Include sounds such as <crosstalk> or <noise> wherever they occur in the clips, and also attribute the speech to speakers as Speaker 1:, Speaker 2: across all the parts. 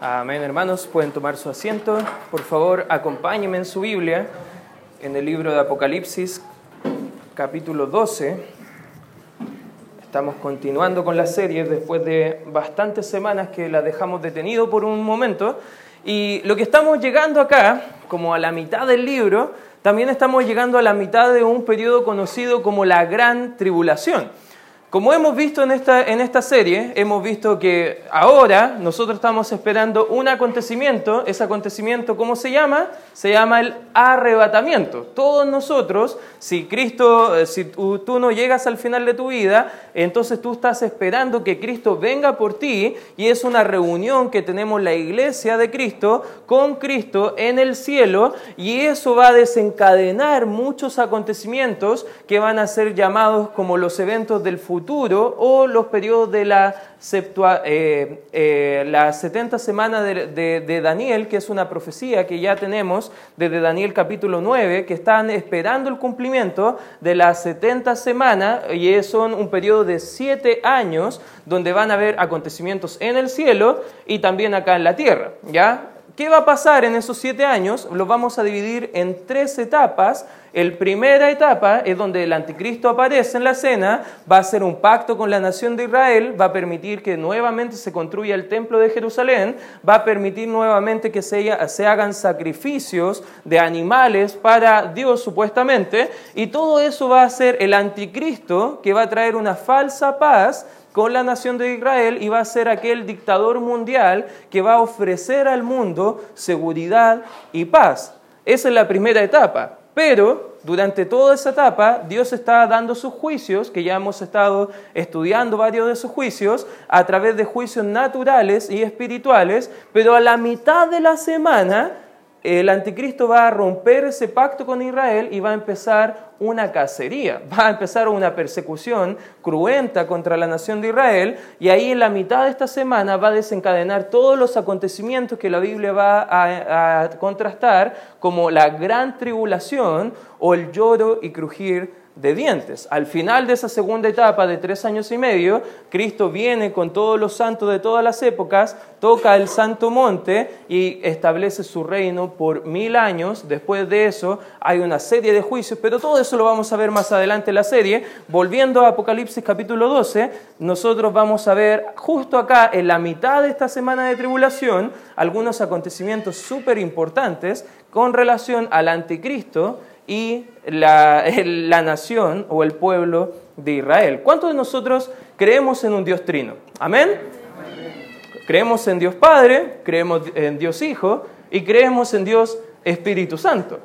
Speaker 1: Amén, hermanos. Pueden tomar su asiento. Por favor, acompáñenme en su Biblia, en el libro de Apocalipsis, capítulo 12. Estamos continuando con la serie después de bastantes semanas que la dejamos detenido por un momento. Y lo que estamos llegando acá, como a la mitad del libro, también estamos llegando a la mitad de un periodo conocido como la Gran Tribulación. Como hemos visto en esta, en esta serie, hemos visto que ahora nosotros estamos esperando un acontecimiento. Ese acontecimiento, ¿cómo se llama? Se llama el arrebatamiento. Todos nosotros, si Cristo, eh, si tú, no llegas al final de tu vida, entonces tú estás esperando que Cristo venga por ti y es una reunión que tenemos la iglesia de Cristo con Cristo en el cielo y eso va a desencadenar muchos acontecimientos que van a ser llamados como los eventos del futuro o los periodos de la, eh, eh, las 70 semanas de, de, Daniel, que es una profecía que ya tenemos desde Daniel capítulo 9, que están esperando el cumplimiento de las 70 semanas y son un periodo de 7 años donde van a haber acontecimientos en el cielo y también acá en la tierra. ¿ya? ¿Qué va a pasar en esos siete años? Lo vamos a dividir en tres etapas. La primera etapa es donde el anticristo aparece en la escena, va a hacer un pacto con la nación de Israel, va a permitir que nuevamente se construya el templo de Jerusalén, va a permitir nuevamente que se hagan sacrificios de animales para Dios supuestamente, y todo eso va a ser el anticristo que va a traer una falsa paz con la nación de Israel y va a ser aquel dictador mundial que va a ofrecer al mundo seguridad y paz. Esa es la primera etapa. Pero durante toda esa etapa Dios está dando sus juicios, que ya hemos estado estudiando varios de sus juicios, a través de juicios naturales y espirituales, pero a la mitad de la semana el anticristo va a romper ese pacto con Israel y va a empezar una cacería, <laughs> va a empezar una persecución cruenta contra la nación de Israel y ahí en la mitad de esta semana va a desencadenar todos los acontecimientos que la Biblia va a, contrastar como la gran tribulación o el lloro y crujir de dientes. Al final de esa segunda etapa de tres años y medio, Cristo viene con todos los santos de todas las épocas, toca el santo monte y establece su reino por mil años. Después de eso hay una serie de juicios, pero todo eso lo vamos a ver más adelante en la serie. Volviendo a Apocalipsis capítulo 12, nosotros vamos a ver justo acá, en la mitad de esta semana de tribulación, algunos acontecimientos súper importantes con relación al anticristo y la, la, nación o el pueblo de Israel. ¿Cuántos de nosotros creemos en un Dios trino? ¿Amén? Creemos en Dios Padre, creemos en Dios Hijo y creemos en Dios Espíritu Santo.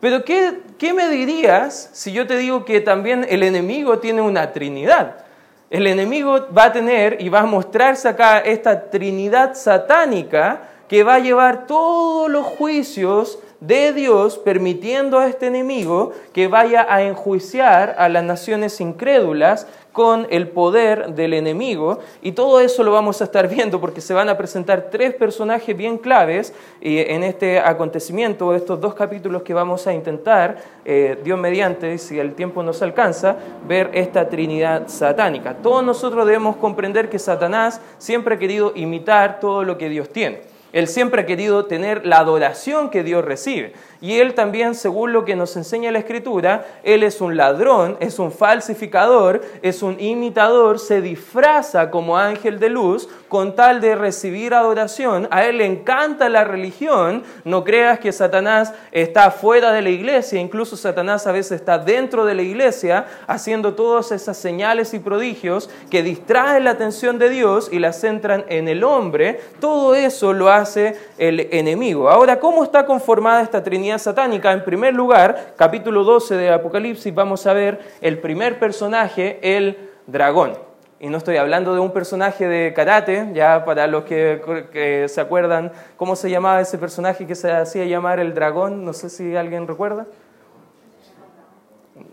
Speaker 1: Pero ¿qué, ¿qué me dirías si yo te digo que también el enemigo tiene una Trinidad? El enemigo va a tener y va a mostrarse acá esta Trinidad satánica que va a llevar todos los juicios de Dios permitiendo a este enemigo que vaya a enjuiciar a las naciones incrédulas con el poder del enemigo. Y todo eso lo vamos a estar viendo porque se van a presentar tres personajes bien claves eh, en este acontecimiento, estos dos capítulos que vamos a intentar, eh, Dios mediante, si el tiempo nos alcanza, ver esta Trinidad satánica. Todos nosotros debemos comprender que Satanás siempre ha querido imitar todo lo que Dios tiene. Él siempre ha querido tener la adoración que Dios recibe. Y él también, según lo que nos enseña la Escritura, él es un ladrón, es un falsificador, es un imitador, se disfraza como ángel de luz con tal de recibir adoración. A él le encanta la religión. No creas que Satanás está fuera de la iglesia, incluso Satanás a veces está dentro de la iglesia haciendo todas esas señales y prodigios que distraen la atención de Dios y la centran en el hombre. Todo eso lo hace el enemigo. Ahora, ¿cómo está conformada esta Trinidad? satánica, en primer lugar, capítulo 12 de Apocalipsis, vamos a ver el primer personaje, el dragón. Y no estoy hablando de un personaje de karate, ya para los que, se acuerdan cómo se llamaba ese personaje que se hacía llamar el dragón, no sé si alguien recuerda.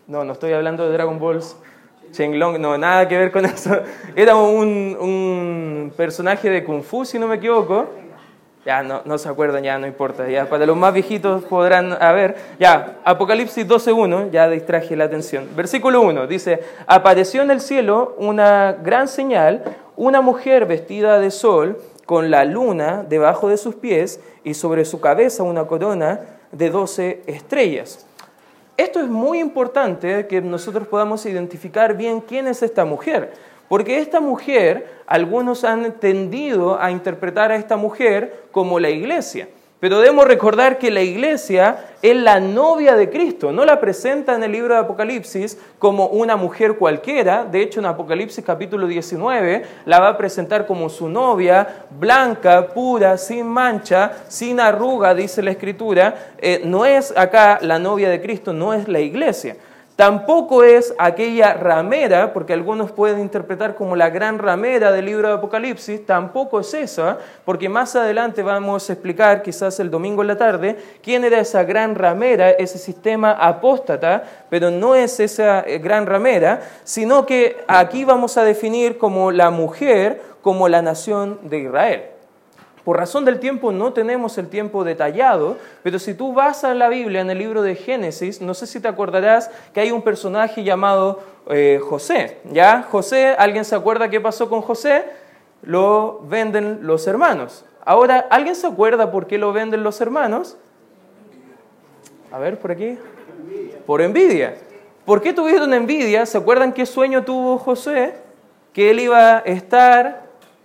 Speaker 1: No, no estoy hablando de Dragon Balls. Long, no, nada que ver con eso. Era un, un personaje de Kung Fu, si no me equivoco, ya no, se acuerdan, ya no importa. Ya para los más viejitos podrán ver. Ya, Apocalipsis 12.1, ya distraje la atención. Versículo 1 dice, apareció en el cielo una gran señal, una mujer vestida de sol con la luna debajo de sus pies y sobre su cabeza una corona de doce estrellas. Esto es muy importante que nosotros podamos identificar bien quién es esta mujer, porque esta mujer, algunos han tendido a interpretar a esta mujer como la iglesia. Pero debemos recordar que la iglesia es la novia de Cristo, no la presenta en el libro de Apocalipsis como una mujer cualquiera, de hecho en Apocalipsis capítulo 19 la va a presentar como su novia, blanca, pura, sin mancha, sin arruga, dice la escritura, eh, no es acá la novia de Cristo, no es la iglesia. Tampoco es aquella ramera, porque algunos pueden interpretar como la gran ramera del libro de Apocalipsis, tampoco es esa, porque más adelante vamos a explicar, quizás el domingo en la tarde, quién era esa gran ramera, ese sistema apóstata, pero no es esa eh, gran ramera, sino que aquí vamos a definir como la mujer, como la nación de Israel. Por razón del tiempo no tenemos el tiempo detallado, pero si tú vas a la Biblia en el libro de Génesis, no sé si te acordarás que hay un personaje llamado eh, José. ¿Ya? José, ¿alguien se acuerda qué pasó con José? Lo venden los hermanos. Ahora, ¿alguien se acuerda por qué lo venden los hermanos? A ver, por aquí. Por envidia. ¿Por qué tuvieron envidia? ¿Se acuerdan qué sueño tuvo José? Que él iba a estar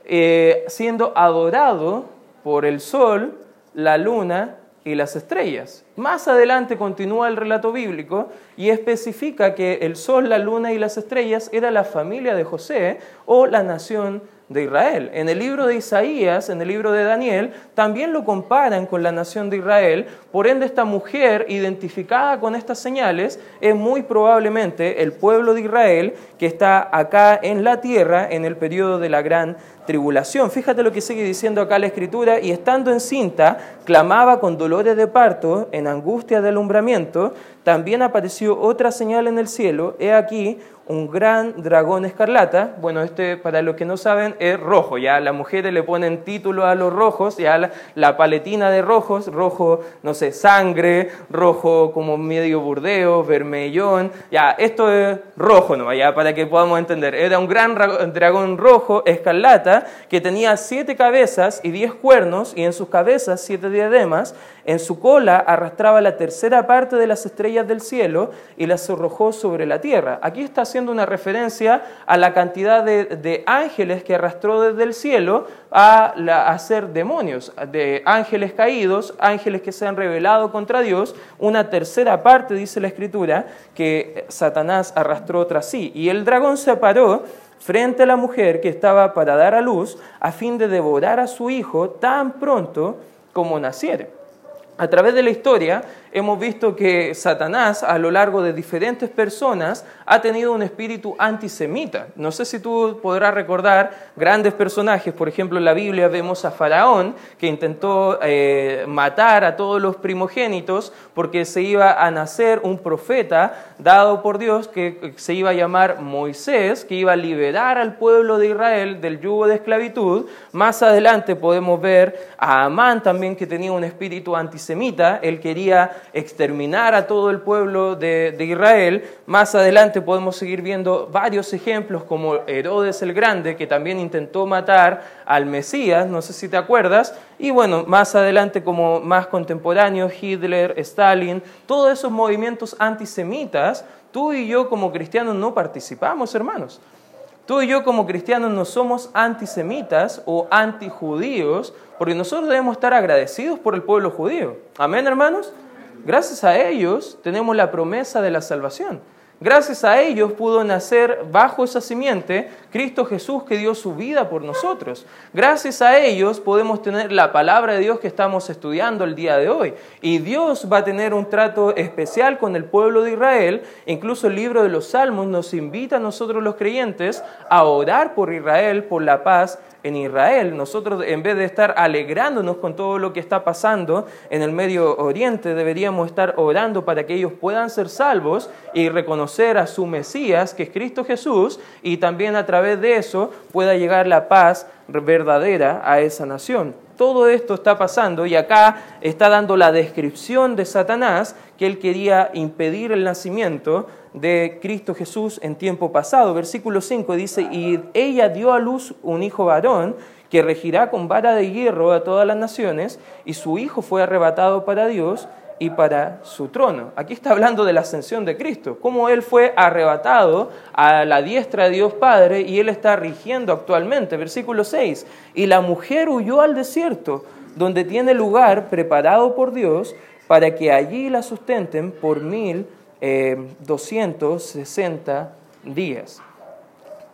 Speaker 1: eh, siendo adorado por el sol, la luna y las estrellas. Más adelante continúa el relato bíblico y especifica que el sol, la luna y las estrellas era la familia de José o la nación de Israel. En el libro de Isaías, en el libro de Daniel, también lo comparan con la nación de Israel. Por ende, esta mujer identificada con estas señales es muy probablemente el pueblo de Israel que está acá en la tierra en el periodo de la gran tribulación. Fíjate lo que sigue diciendo acá la escritura, y estando encinta, clamaba con dolores de parto, en angustia de alumbramiento, también apareció otra señal en el cielo, he aquí un gran dragón escarlata. Bueno, este, para los que no saben, es rojo. Ya las mujeres le ponen título a los rojos, ya la, paletina de rojos, rojo, no sé, sangre, rojo como medio burdeo, vermellón. Ya, esto es rojo, ¿no? Ya, para que podamos entender. Era un gran dragón rojo, escarlata, que tenía siete cabezas y diez cuernos, y en sus cabezas siete diademas. En su cola arrastraba la tercera parte de las estrellas del cielo y las arrojó sobre la tierra. Aquí está haciendo una referencia a la cantidad de, ángeles que arrastró desde el cielo a, a ser demonios, de ángeles caídos, ángeles que se han rebelado contra Dios. Una tercera parte, dice la escritura, que Satanás arrastró tras sí. Y el dragón se paró frente a la mujer que estaba para dar a luz a fin de devorar a su hijo tan pronto como naciere. A través de la historia hemos visto que Satanás a lo largo de diferentes personas ha tenido un espíritu antisemita. No sé si tú podrás recordar grandes personajes, por ejemplo en la Biblia vemos a Faraón que intentó eh, matar a todos los primogénitos porque se iba a nacer un profeta dado por Dios que se iba a llamar Moisés, que iba a liberar al pueblo de Israel del yugo de esclavitud. Más adelante podemos ver a Amán también que tenía un espíritu antisemita, él quería exterminar a todo el pueblo de, Israel. Más adelante podemos seguir viendo varios ejemplos como Herodes el Grande, que también intentó matar al Mesías, no sé si te acuerdas, y bueno, más adelante como más contemporáneos, Hitler, Stalin, todos esos movimientos antisemitas, tú y yo como cristianos no participamos, hermanos. Tú y yo como cristianos no somos antisemitas o antijudíos, porque nosotros debemos estar agradecidos por el pueblo judío. Amén, hermanos. Gracias a ellos tenemos la promesa de la salvación. Gracias a ellos pudo nacer bajo esa simiente Cristo Jesús que dio su vida por nosotros. Gracias a ellos podemos tener la palabra de Dios que estamos estudiando el día de hoy. Y Dios va a tener un trato especial con el pueblo de Israel. Incluso el libro de los Salmos nos invita a nosotros los creyentes a orar por Israel, por la paz en Israel. Nosotros, en vez de estar alegrándonos con todo lo que está pasando en el Medio Oriente, deberíamos estar orando para que ellos puedan ser salvos y reconocer a su Mesías, que es Cristo Jesús, y también a través de eso pueda llegar la paz verdadera a esa nación. Todo esto está pasando y acá está dando la descripción de Satanás que él quería impedir el nacimiento de Cristo Jesús en tiempo pasado. Versículo 5 dice, y ella dio a luz un hijo varón, que regirá con vara de hierro a todas las naciones, y su Hijo fue arrebatado para Dios y para su trono. Aquí está hablando de la ascensión de Cristo, cómo Él fue arrebatado a la diestra de Dios Padre y Él está rigiendo actualmente. Versículo 6, y la mujer huyó al desierto, donde tiene lugar preparado por Dios para que allí la sustenten por mil eh, doscientos sesenta días.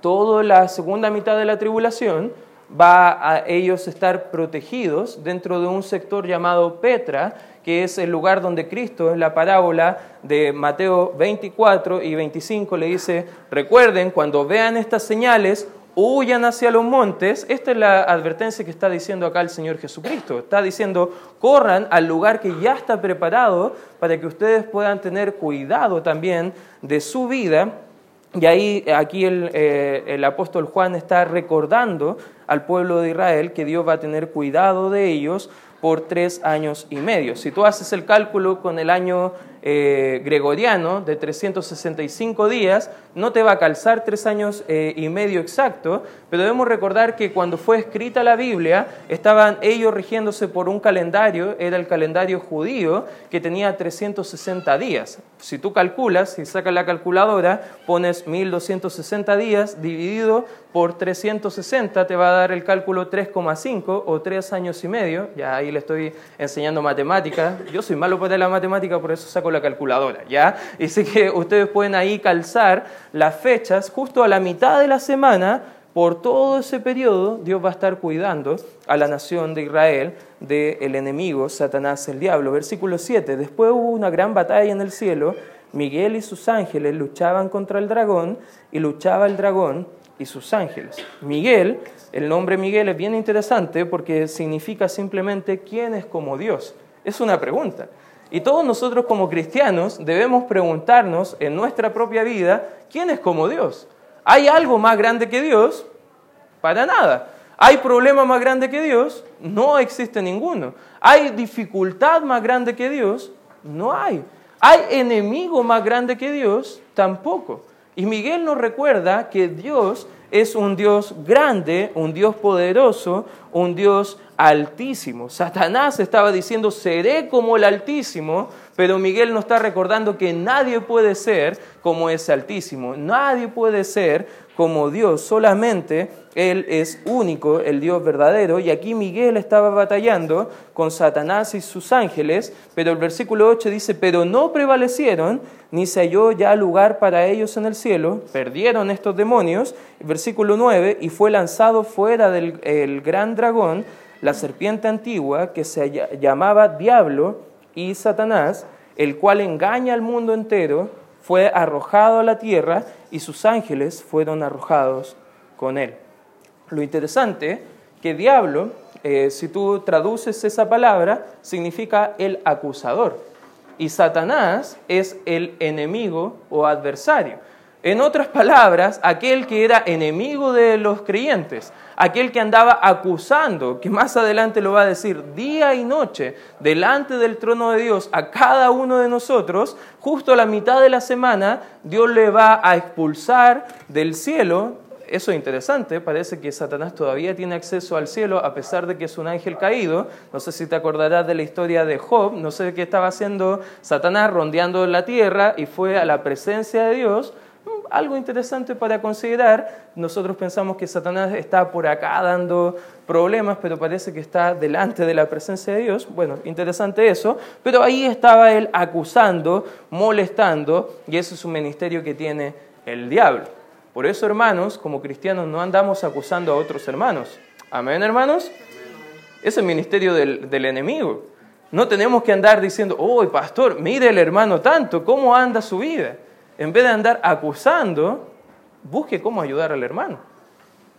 Speaker 1: Toda la segunda mitad de la tribulación va a ellos estar protegidos dentro de un sector llamado Petra, que es el lugar donde Cristo, en la parábola de Mateo 24 y 25, le dice, recuerden, cuando vean estas señales, huyan hacia los montes. Esta es la advertencia que está diciendo acá el Señor Jesucristo. Está diciendo, corran al lugar que ya está preparado para que ustedes puedan tener cuidado también de su vida. Y ahí, aquí el, eh, el apóstol Juan está recordando al pueblo de Israel que Dios va a tener cuidado de ellos por tres años y medio. Si tú haces el cálculo con el año eh, gregoriano de 365 días, no te va a calzar tres años eh, y medio exacto, pero debemos recordar que cuando fue escrita la Biblia, estaban ellos rigiéndose por un calendario, era el calendario judío, que tenía 360 días. Si tú calculas, si sacas la calculadora, pones 1260 días dividido por 360, te va a dar el cálculo 3,5 o tres años y medio. Ya ahí le estoy enseñando matemáticas. Yo soy malo para la matemática, por eso saco la calculadora, ¿ya? Sé que ustedes pueden ahí calzar las fechas justo a la mitad de la semana, por todo ese periodo Dios va a estar cuidando a la nación de Israel del enemigo, Satanás el diablo. Versículo 7, después hubo una gran batalla en el cielo, Miguel y sus ángeles luchaban contra el dragón y luchaba el dragón y sus ángeles. Miguel, el nombre Miguel es bien interesante porque significa simplemente quién es como Dios. Es una pregunta. Y todos nosotros como cristianos debemos preguntarnos en nuestra propia vida, ¿quién es como Dios? ¿Hay algo más grande que Dios? Para nada. ¿Hay problema más grande que Dios? No existe ninguno. ¿Hay dificultad más grande que Dios? No hay. ¿Hay enemigo más grande que Dios? Tampoco. Y Miguel nos recuerda que Dios es un Dios grande, un Dios poderoso, un Dios altísimo. Satanás estaba diciendo, seré como el altísimo, pero Miguel nos está recordando que nadie puede ser como ese altísimo, nadie puede ser como Dios, solamente Él es único, el Dios verdadero. Y aquí Miguel estaba batallando con Satanás y sus ángeles, pero el versículo 8 dice, pero no prevalecieron, ni se halló ya lugar para ellos en el cielo, perdieron estos demonios. versículo 9, y fue lanzado fuera del gran dragón, la serpiente antigua, que se llamaba Diablo y Satanás, el cual engaña al mundo entero, fue arrojado a la tierra y sus ángeles fueron arrojados con él. Lo interesante que diablo, eh, si tú traduces esa palabra, significa el acusador. Y Satanás es el enemigo o adversario. En otras palabras, aquel que era enemigo de los creyentes, aquel que andaba acusando, que más adelante lo va a decir día y noche delante del trono de Dios a cada uno de nosotros, justo a la mitad de la semana Dios le va a expulsar del cielo. Eso es interesante, parece que Satanás todavía tiene acceso al cielo a pesar de que es un ángel caído. No sé si te acordarás de la historia de Job, no sé qué estaba haciendo Satanás rondeando la tierra y fue a la presencia de Dios algo interesante para considerar. Nosotros pensamos que Satanás está por acá dando problemas, pero parece que está delante de la presencia de Dios. Bueno, interesante eso. Pero ahí estaba él acusando, molestando, y ese es un ministerio que tiene el diablo. Por eso, hermanos, como cristianos no andamos acusando a otros hermanos. Amén, hermanos. Es el ministerio del, del enemigo. No tenemos que andar diciendo, oh, pastor, mire el hermano tanto, ¿cómo anda su vida? En vez de andar acusando, busque cómo ayudar al hermano.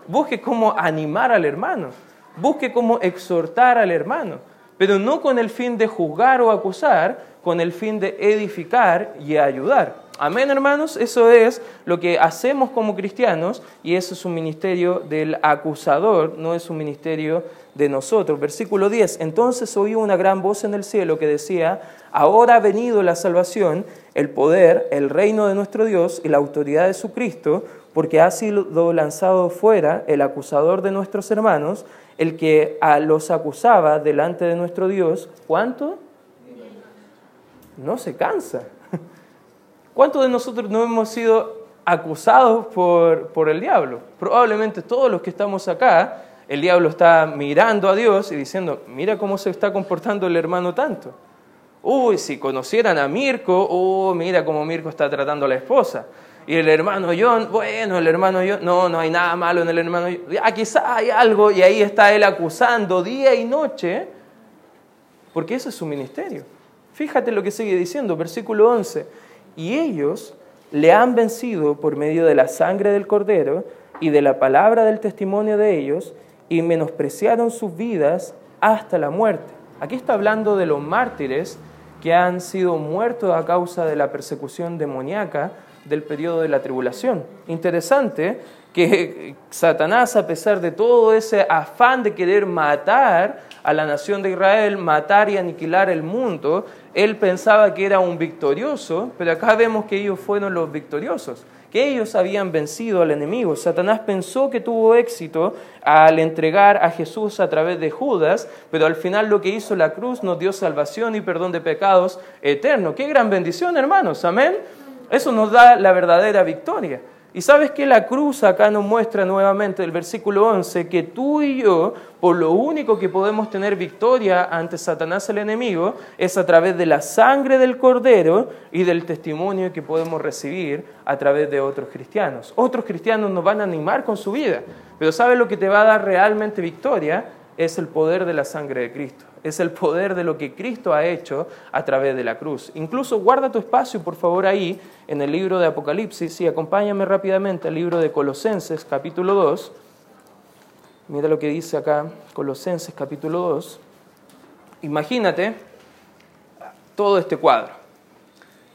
Speaker 1: Busque cómo animar al hermano. Busque cómo exhortar al hermano. Pero no con el fin de juzgar o acusar, con el fin de edificar y ayudar. Amén, hermanos. Eso es lo que hacemos como cristianos y eso es un ministerio del acusador, no es un ministerio de nosotros. Versículo 10. Entonces oí una gran voz en el cielo que decía, ahora ha venido la salvación, el poder, el reino de nuestro Dios y la autoridad de su Cristo, porque ha sido lanzado fuera el acusador de nuestros hermanos, el que a los acusaba delante de nuestro Dios, ¿cuánto? No se cansa. <laughs> ¿Cuántos de nosotros no hemos sido acusados por, por el diablo? Probablemente todos los que estamos acá, el diablo está mirando a Dios y diciendo, mira cómo se está comportando el hermano tanto. Uy, si conocieran a Mirko, oh, mira cómo Mirko está tratando a la esposa. Y el hermano John, bueno, el hermano John, no, no hay nada malo en el hermano John. Ah, quizá hay algo y ahí está él acusando día y noche, porque ese es su ministerio. Fíjate lo que sigue diciendo, versículo 11. Y ellos le han vencido por medio de la sangre del cordero y de la palabra del testimonio de ellos, y menospreciaron sus vidas hasta la muerte. Aquí está hablando de los mártires que han sido muertos a causa de la persecución demoníaca del periodo de la tribulación. Interesante que Satanás, a pesar de todo ese afán de querer matar a la nación de Israel, matar y aniquilar el mundo, él pensaba que era un victorioso, pero acá vemos que ellos fueron los victoriosos que ellos habían vencido al enemigo. Satanás pensó que tuvo éxito al entregar a Jesús a través de Judas, pero al final lo que hizo la cruz nos dio salvación y perdón de pecados eterno. Qué gran bendición, hermanos. Amén. Eso nos da la verdadera victoria. Y sabes que la cruz acá nos muestra nuevamente el versículo 11 que tú y yo, por lo único que podemos tener victoria ante Satanás el enemigo, es a través de la sangre del cordero y del testimonio que podemos recibir a través de otros cristianos. Otros cristianos nos van a animar con su vida, pero ¿sabes lo que te va a dar realmente victoria? Es el poder de la sangre de Cristo es el poder de lo que Cristo ha hecho a través de la cruz. Incluso guarda tu espacio, por favor, ahí en el libro de Apocalipsis y acompáñame rápidamente al libro de Colosenses, capítulo 2. Mira lo que dice acá, Colosenses, capítulo 2. Imagínate todo este cuadro.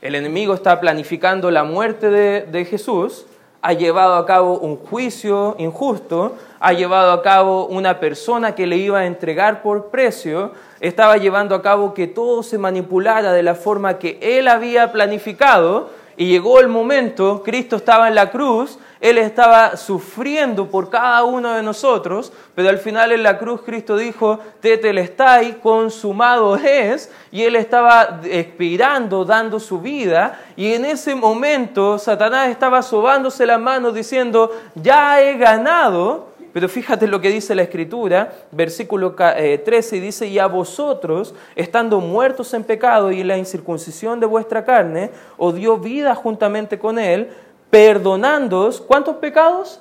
Speaker 1: El enemigo está planificando la muerte de, de Jesús, ha llevado a cabo un juicio injusto, ha llevado a cabo una persona que le iba a entregar por precio, estaba llevando a cabo que todo se manipulara de la forma que él había planificado y llegó el momento, Cristo estaba en la cruz, Él estaba sufriendo por cada uno de nosotros, pero al final en la cruz Cristo dijo, Tetelestai, consumado es, y Él estaba expirando, dando su vida, y en ese momento Satanás estaba sobándose las manos diciendo, ya he ganado, pero fíjate lo que dice la Escritura, versículo 13, eh, dice, y a vosotros, estando muertos en pecado y en la incircuncisión de vuestra carne, os dio vida juntamente con Él, perdonándoos, ¿cuántos pecados?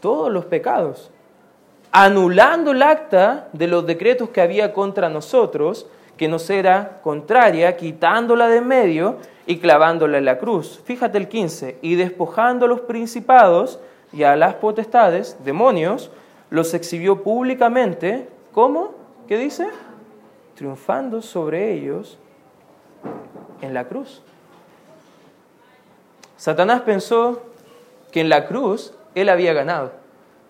Speaker 1: Todos los pecados. Anulando el acta de los decretos que había contra nosotros, que nos era contraria, quitándola de medio y clavándola en la cruz. Fíjate el 15, y despojando a los principados, y a las potestades, demonios, los exhibió públicamente, ¿cómo? ¿Qué dice? Triunfando sobre ellos en la cruz. Satanás pensó que en la cruz él había ganado.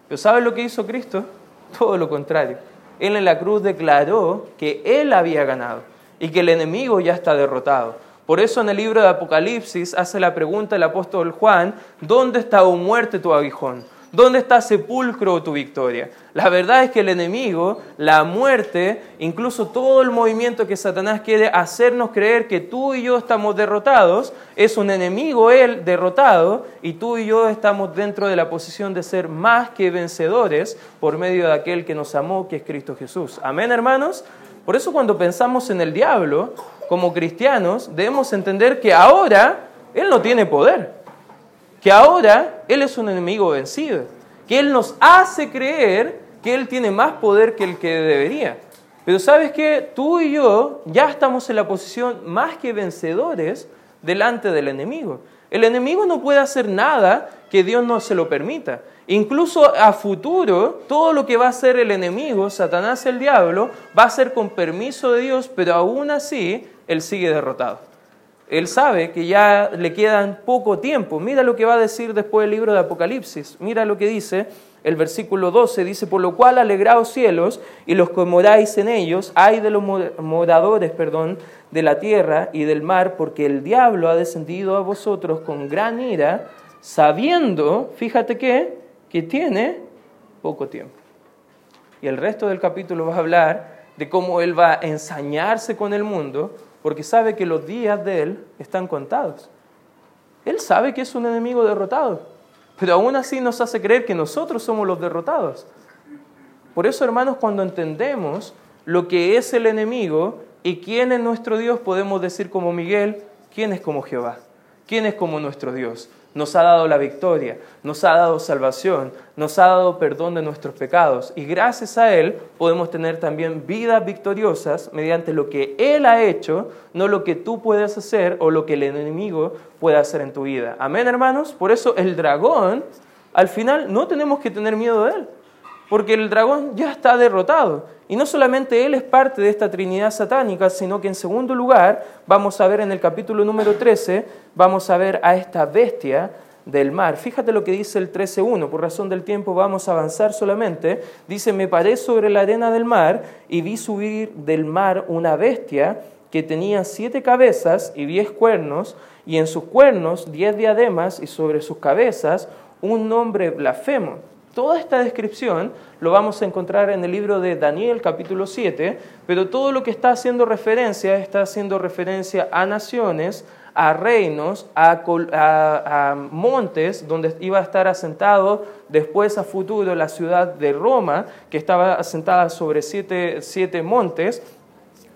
Speaker 1: Pero ¿sabes lo que hizo Cristo? <laughs> Todo lo contrario. Él en la cruz declaró que él había ganado y que el enemigo ya está derrotado. Por eso en el libro de Apocalipsis hace la pregunta el apóstol Juan, ¿dónde está, o muerte, tu aguijón? ¿Dónde está sepulcro tu victoria? La verdad es que el enemigo, la muerte, incluso todo el movimiento que Satanás quiere hacernos creer que tú y yo estamos derrotados, es un enemigo él derrotado y tú y yo estamos dentro de la posición de ser más que vencedores por medio de aquel que nos amó, que es Cristo Jesús. Amén, hermanos. Por eso cuando pensamos en el diablo, como cristianos, debemos entender que ahora Él no tiene poder, que ahora Él es un enemigo vencido, que Él nos hace creer que Él tiene más poder que el que debería. Pero sabes que tú y yo ya estamos en la posición más que vencedores delante del enemigo. El enemigo no puede hacer nada que Dios no se lo permita. Incluso a futuro, todo lo que va a hacer el enemigo, Satanás el diablo, va a ser con permiso de Dios, pero aún así él sigue derrotado. Él sabe que ya le quedan poco tiempo. Mira lo que va a decir después el libro de Apocalipsis. Mira lo que dice el versículo 12. Dice, por lo cual alegraos cielos y los que moráis en ellos, hay de los moradores, perdón, de la tierra y del mar, porque el diablo ha descendido a vosotros con gran ira, sabiendo, fíjate que, que tiene poco tiempo. y el resto del capítulo va a hablar de cómo él va a ensañarse con el mundo porque sabe que los días de él están contados. Él sabe que es un enemigo derrotado, pero aún así nos hace creer que nosotros somos los derrotados. Por eso, hermanos, cuando entendemos lo que es el enemigo y quién es nuestro Dios, podemos decir como Miguel, quién es como Jehová, quién es como nuestro Dios nos ha dado la victoria, nos ha dado salvación, nos ha dado perdón de nuestros pecados y gracias a Él podemos tener también vidas victoriosas mediante lo que Él ha hecho, no lo que tú puedes hacer o lo que el enemigo puede hacer en tu vida. Amén, hermanos. Por eso el dragón, al final no tenemos que tener miedo de Él, porque el dragón ya está derrotado. Y no solamente él es parte de esta Trinidad satánica, sino que en segundo lugar vamos a ver en el capítulo número 13, vamos a ver a esta bestia del mar. Fíjate lo que dice el 13.1, por razón del tiempo vamos a avanzar solamente. Dice, me paré sobre la arena del mar y vi subir del mar una bestia que tenía siete cabezas y diez cuernos, y en sus cuernos diez diademas y sobre sus cabezas un nombre blasfemo. Toda esta descripción lo vamos a encontrar en el libro de Daniel capítulo 7, pero todo lo que está haciendo referencia está haciendo referencia a naciones, a reinos, a, montes donde iba a estar asentado después a futuro la ciudad de Roma, que estaba asentada sobre siete, siete montes,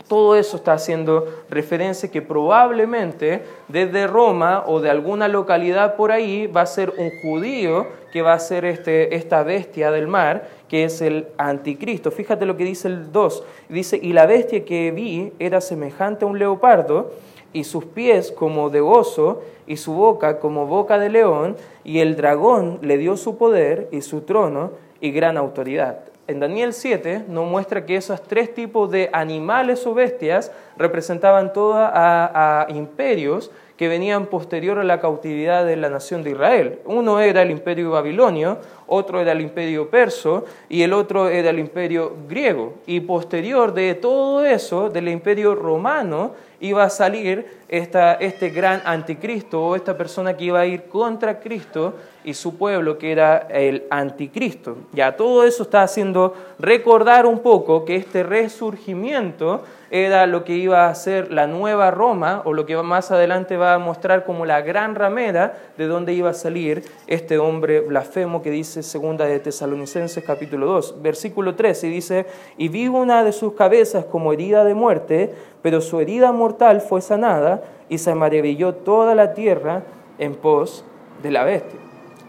Speaker 1: todo eso está haciendo referencia que probablemente desde Roma o de alguna localidad por ahí va a ser un judío que va a ser este, esta bestia del mar, que es el anticristo. Fíjate lo que dice el 2. Dice, y la bestia que vi era semejante a un leopardo, y sus pies como de oso, y su boca como boca de león, y el dragón le dio su poder y su trono y gran autoridad en Daniel 7 nos muestra que esos tres tipos de animales o bestias representaban todos a, imperios que venían posterior a la cautividad de la nación de Israel. Uno era el imperio babilonio, otro era el imperio perso y el otro era el imperio griego. Y posterior de todo eso, del imperio romano, iba a salir este gran anticristo o esta persona que iba a ir contra Cristo y su pueblo que era el anticristo. Ya todo eso está haciendo recordar un poco que este resurgimiento era lo que iba a ser la nueva Roma o lo que más adelante va a mostrar como la gran ramera de donde iba a salir este hombre blasfemo que dice segunda de Tesalonicenses capítulo 2, versículo 13 y dice, y vi una de sus cabezas como herida de muerte, pero su herida mortal fue sanada y se maravilló toda la tierra en pos de la bestia.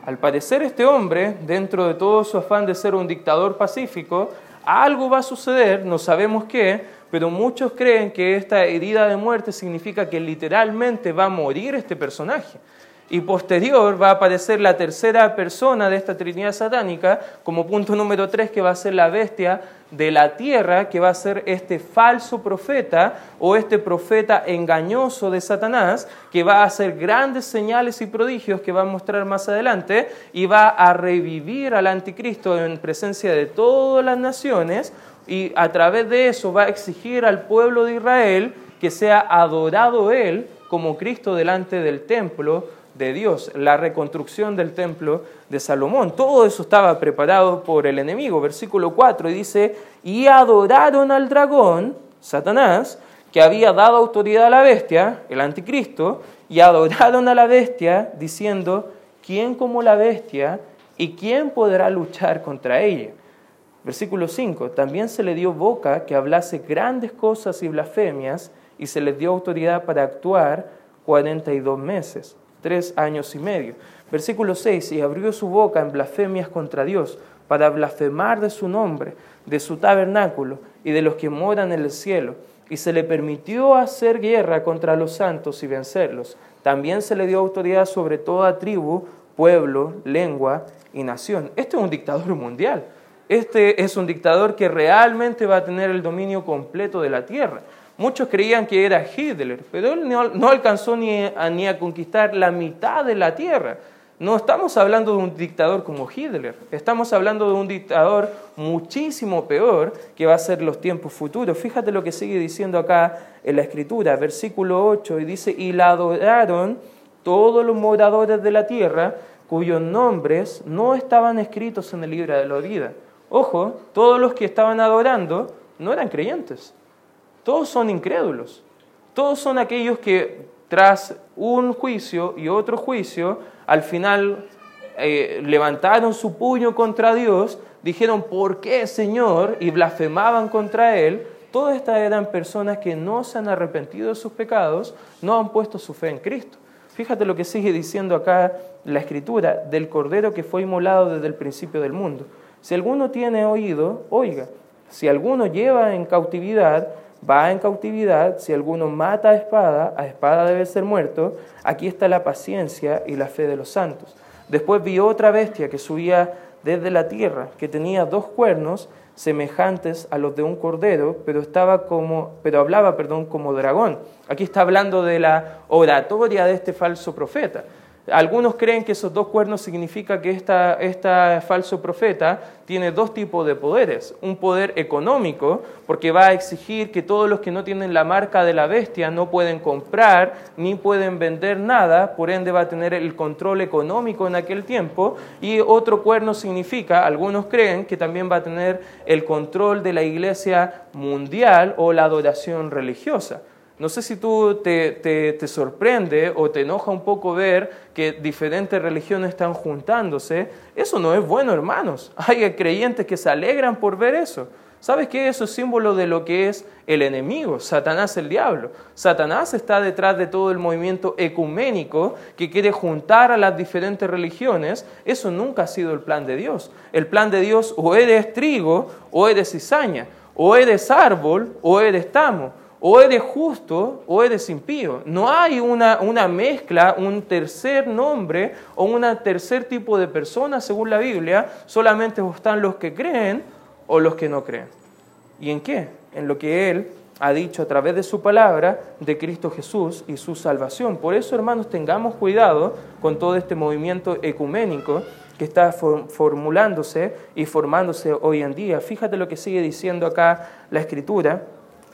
Speaker 1: Al parecer este hombre, dentro de todo su afán de ser un dictador pacífico, algo va a suceder, no sabemos qué, pero muchos creen que esta herida de muerte significa que literalmente va a morir este personaje y posterior va a aparecer la tercera persona de esta Trinidad satánica como punto número tres que va a ser la bestia de la tierra, que va a ser este falso profeta o este profeta engañoso de Satanás, que va a hacer grandes señales y prodigios que va a mostrar más adelante y va a revivir al anticristo en presencia de todas las naciones y a través de eso va a exigir al pueblo de Israel que sea adorado él como Cristo delante del templo de Dios, la reconstrucción del templo de Salomón. Todo eso estaba preparado por el enemigo. Versículo 4 y dice, y adoraron al dragón, Satanás, que había dado autoridad a la bestia, el anticristo, y adoraron a la bestia diciendo, ¿quién como la bestia y quién podrá luchar contra ella? Versículo 5, también se le dio boca que hablase grandes cosas y blasfemias, y se le dio autoridad para actuar 42 meses tres años y medio. Versículo 6, y abrió su boca en blasfemias contra Dios, para blasfemar de su nombre, de su tabernáculo y de los que moran en el cielo, y se le permitió hacer guerra contra los santos y vencerlos. También se le dio autoridad sobre toda tribu, pueblo, lengua y nación. Este es un dictador mundial. Este es un dictador que realmente va a tener el dominio completo de la tierra. Muchos creían que era Hitler, pero él no, alcanzó ni a, ni a conquistar la mitad de la tierra. No estamos hablando de un dictador como Hitler, estamos hablando de un dictador muchísimo peor que va a ser los tiempos futuros. Fíjate lo que sigue diciendo acá en la escritura, versículo 8, y dice, y la adoraron todos los moradores de la tierra cuyos nombres no estaban escritos en el libro de la vida Ojo, todos los que estaban adorando no eran creyentes. Todos son incrédulos. Todos son aquellos que tras un juicio y otro juicio, al final eh, levantaron su puño contra Dios, dijeron, ¿por qué Señor? y blasfemaban contra Él. Todas estas eran personas que no se han arrepentido de sus pecados, no han puesto su fe en Cristo. Fíjate lo que sigue diciendo acá la escritura del Cordero que fue inmolado desde el principio del mundo. Si alguno tiene oído, oiga. Si alguno lleva en cautividad, va en cautividad. Si alguno mata a espada, a espada debe ser muerto. Aquí está la paciencia y la fe de los santos. Después vi otra bestia que subía desde la tierra, que tenía dos cuernos semejantes a los de un cordero, pero, estaba como, pero hablaba perdón, como dragón. Aquí está hablando de la oratoria de este falso profeta. Algunos creen que esos dos cuernos significa que esta, esta falso profeta tiene dos tipos de poderes. Un poder económico, porque va a exigir que todos los que no tienen la marca de la bestia no pueden comprar ni pueden vender nada, por ende va a tener el control económico en aquel tiempo. Y otro cuerno significa, algunos creen que también va a tener el control de la iglesia mundial o la adoración religiosa. No sé si tú te, te, sorprende o te enoja un poco ver que diferentes religiones están juntándose. Eso no es bueno, hermanos. <laughs> Hay creyentes que se alegran por ver eso. ¿Sabes qué? Eso es símbolo de lo que es el enemigo, Satanás el diablo. Satanás está detrás de todo el movimiento ecuménico que quiere juntar a las diferentes religiones. Eso nunca ha sido el plan de Dios. El plan de Dios o eres trigo o eres cizaña, o eres árbol o eres tamo o eres justo o eres impío. No hay una, una, mezcla, un tercer nombre o un tercer tipo de persona según la Biblia. Solamente están los que creen o los que no creen. ¿Y en qué? En lo que Él ha dicho a través de su palabra de Cristo Jesús y su salvación. Por eso, hermanos, tengamos cuidado con todo este movimiento ecuménico que está formulándose y formándose hoy en día. Fíjate lo que sigue diciendo acá la Escritura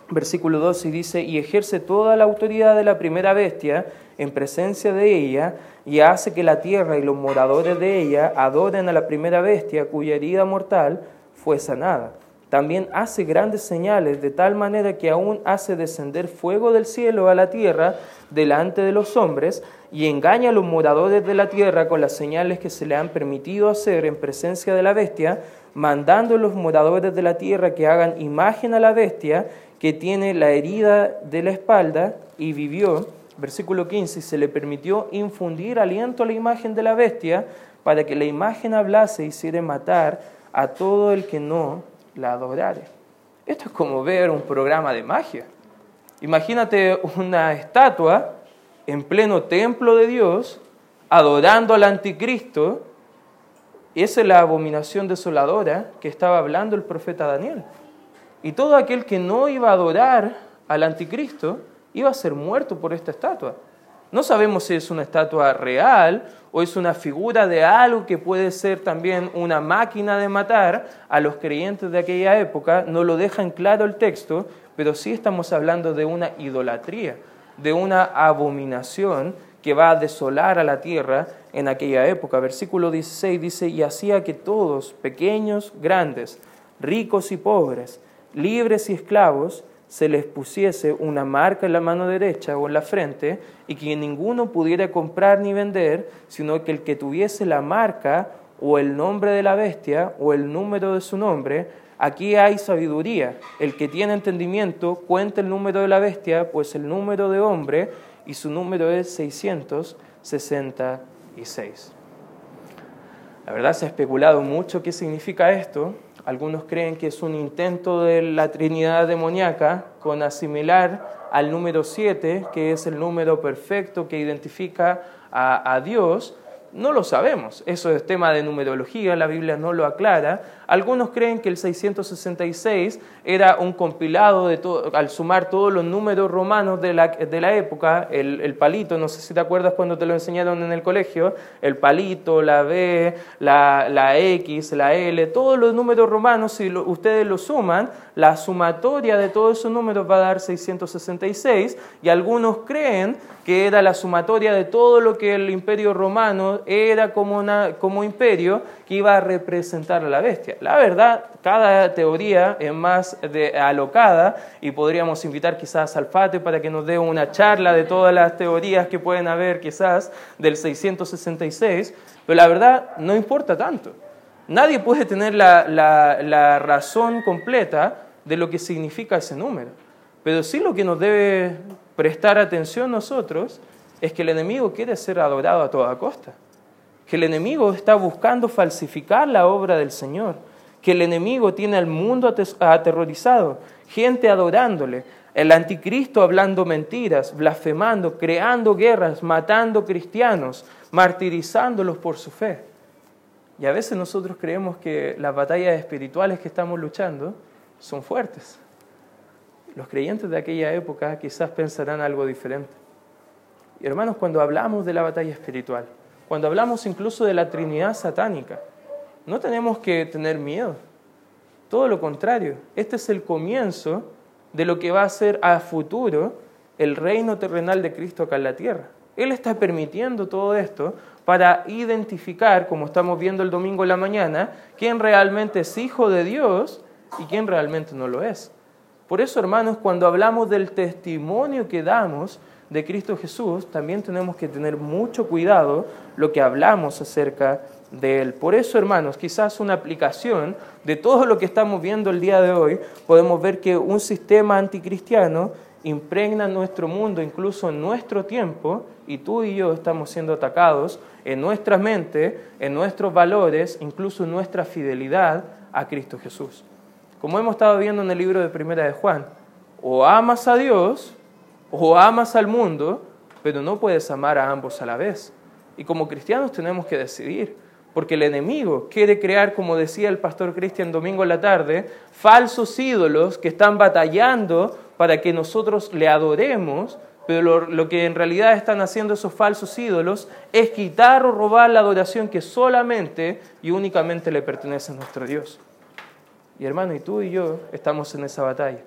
Speaker 1: versículo 12 dice, y ejerce toda la autoridad de la primera bestia en presencia de ella, y hace que la tierra y los moradores de ella adoren a la primera bestia cuya herida mortal fue sanada. También hace grandes señales de tal manera que aún hace descender fuego del cielo a la tierra delante de los hombres y engaña a los moradores de la tierra con las señales que se le han permitido hacer en presencia de la bestia, mandando a los moradores de la tierra que hagan imagen a la bestia que tiene la herida de la espalda y vivió, versículo 15, se le permitió infundir aliento a la imagen de la bestia para que la imagen hablase y hiciera matar a todo el que no la adorare. Esto es como ver un programa de magia. Imagínate una estatua en pleno templo de Dios, adorando al anticristo. Esa es la abominación desoladora que estaba hablando el profeta Daniel. Y todo aquel que no iba a adorar al anticristo iba a ser muerto por esta estatua. No sabemos si es una estatua real o es una figura de algo que puede ser también una máquina de matar a los creyentes de aquella época. No lo deja en claro el texto, pero sí estamos hablando de una idolatría, de una abominación que va a desolar a la tierra en aquella época. Versículo 16 dice, y hacía que todos, pequeños, grandes, ricos y pobres, libres y esclavos, se les pusiese una marca en la mano derecha o en la frente y que ninguno pudiera comprar ni vender, sino que el que tuviese la marca o el nombre de la bestia o el número de su nombre, aquí hay sabiduría. El que tiene entendimiento cuenta el número de la bestia, pues el número de hombre y su número es 666. La verdad se ha especulado mucho qué significa esto, algunos creen que es un intento de la Trinidad demoníaca con asimilar al número 7, que es el número perfecto que identifica a, a Dios, no lo sabemos, eso es tema de numerología, la Biblia no lo aclara. Algunos creen que el 666 era un compilado de todo, al sumar todos los números romanos de la, de la época, el, palito, no sé si te acuerdas cuando te lo enseñaron en el colegio, el palito, la B, la, la X, la L, todos los números romanos, si ustedes lo suman, la sumatoria de todos esos números va a dar 666 y algunos creen que era la sumatoria de todo lo que el imperio romano era como, una, como imperio que iba a representar a la bestia. La verdad cada teoría es más de, alocada y podríamos invitar quizás al Fate para que nos dé una charla de todas las teorías que pueden haber quizás del 666, pero la verdad no importa tanto. Nadie puede tener la, la razón completa de lo que significa ese número, pero sí lo que nos debe prestar atención nosotros es que el enemigo quiere ser adorado a toda costa, que el enemigo está buscando falsificar la obra del Señor, que el enemigo tiene al mundo aterrorizado, gente adorándole, el anticristo hablando mentiras, blasfemando, creando guerras, matando cristianos, martirizándolos por su fe. Y a veces nosotros creemos que las batallas espirituales que estamos luchando son fuertes. Los creyentes de aquella época quizás pensarán algo diferente. Hermanos, cuando hablamos de la batalla espiritual, cuando hablamos incluso de la Trinidad satánica, no tenemos que tener miedo. Todo lo contrario, este es el comienzo de lo que va a ser a futuro el reino terrenal de Cristo acá en la tierra. Él está permitiendo todo esto para identificar, como estamos viendo el domingo en la mañana, quién realmente es hijo de Dios y quién realmente no lo es. Por eso, hermanos, cuando hablamos del testimonio que damos, de Cristo Jesús, también tenemos que tener mucho cuidado lo que hablamos acerca de Él. Por eso, hermanos, quizás una aplicación de todo lo que estamos viendo el día de hoy, podemos ver que un sistema anticristiano impregna nuestro mundo, incluso nuestro tiempo, y tú y yo estamos siendo atacados en nuestra mente, en nuestros valores, incluso en nuestra fidelidad a Cristo Jesús. Como hemos estado viendo en el libro de Primera de Juan, o amas a Dios o amas al mundo, pero no puedes amar a ambos a la vez. Y como cristianos tenemos que decidir, porque el enemigo quiere crear, como decía el pastor Cristian domingo en la tarde, falsos ídolos que están batallando para que nosotros le adoremos, pero lo, lo, que en realidad están haciendo esos falsos ídolos es quitar o robar la adoración que solamente y únicamente le pertenece a nuestro Dios. Y hermano, y tú y yo estamos en esa batalla.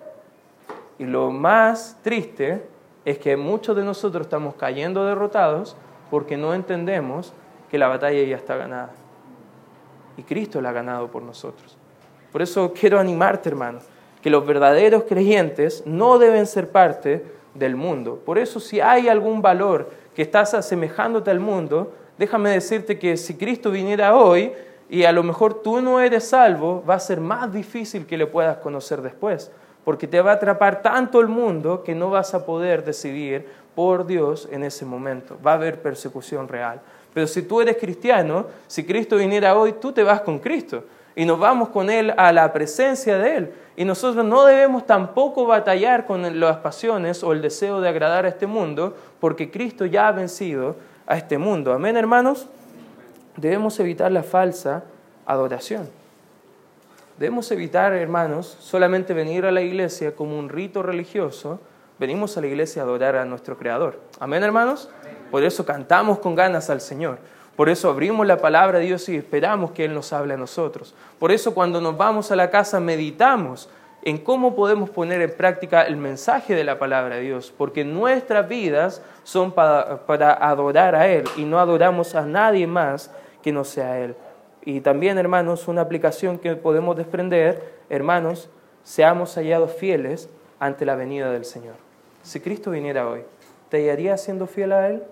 Speaker 1: Y lo más triste es que muchos de nosotros estamos cayendo derrotados porque no entendemos que la batalla ya está ganada. Y Cristo la ha ganado por nosotros. Por eso quiero animarte, hermano, que los verdaderos creyentes no deben ser parte del mundo. Por eso si hay algún valor que estás asemejándote al mundo, déjame decirte que si Cristo viniera hoy y a lo mejor tú no eres salvo, va a ser más difícil que le puedas conocer después porque te va a atrapar tanto el mundo que no vas a poder decidir por Dios en ese momento. Va a haber persecución real. Pero si tú eres cristiano, si Cristo viniera hoy, tú te vas con Cristo y nos vamos con Él a la presencia de Él. Y nosotros no debemos tampoco batallar con las pasiones o el deseo de agradar a este mundo, porque Cristo ya ha vencido a este mundo. Amén, hermanos. Debemos evitar la falsa adoración. Debemos evitar, hermanos, solamente venir a la iglesia como un rito religioso. Venimos a la iglesia a adorar a nuestro Creador. Amén, hermanos. Por eso cantamos con ganas al Señor. Por eso abrimos la palabra de Dios y esperamos que Él nos hable a nosotros. Por eso cuando nos vamos a la casa meditamos en cómo podemos poner en práctica el mensaje de la palabra de Dios, porque nuestras vidas son para, para adorar a Él y no adoramos a nadie más que no sea Él. Y también, hermanos, una aplicación que podemos desprender, hermanos, seamos hallados fieles ante la venida del Señor. Si Cristo viniera hoy, ¿te hallarías siendo fiel a Él?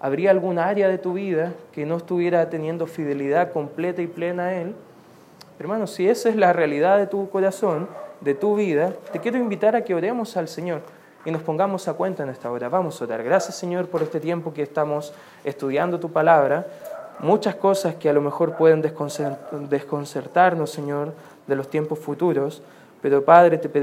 Speaker 1: ¿Habría alguna área de tu vida que no estuviera teniendo fidelidad completa y plena a Él? Hermanos, si esa es la realidad de tu corazón, de tu vida, te quiero invitar a que oremos al Señor y nos pongamos a cuenta en esta hora. Vamos a orar. Gracias, Señor, por este tiempo que estamos estudiando tu palabra muchas cosas que a lo mejor pueden desconcertarnos, Señor, de los tiempos futuros, pero Padre, te pedimos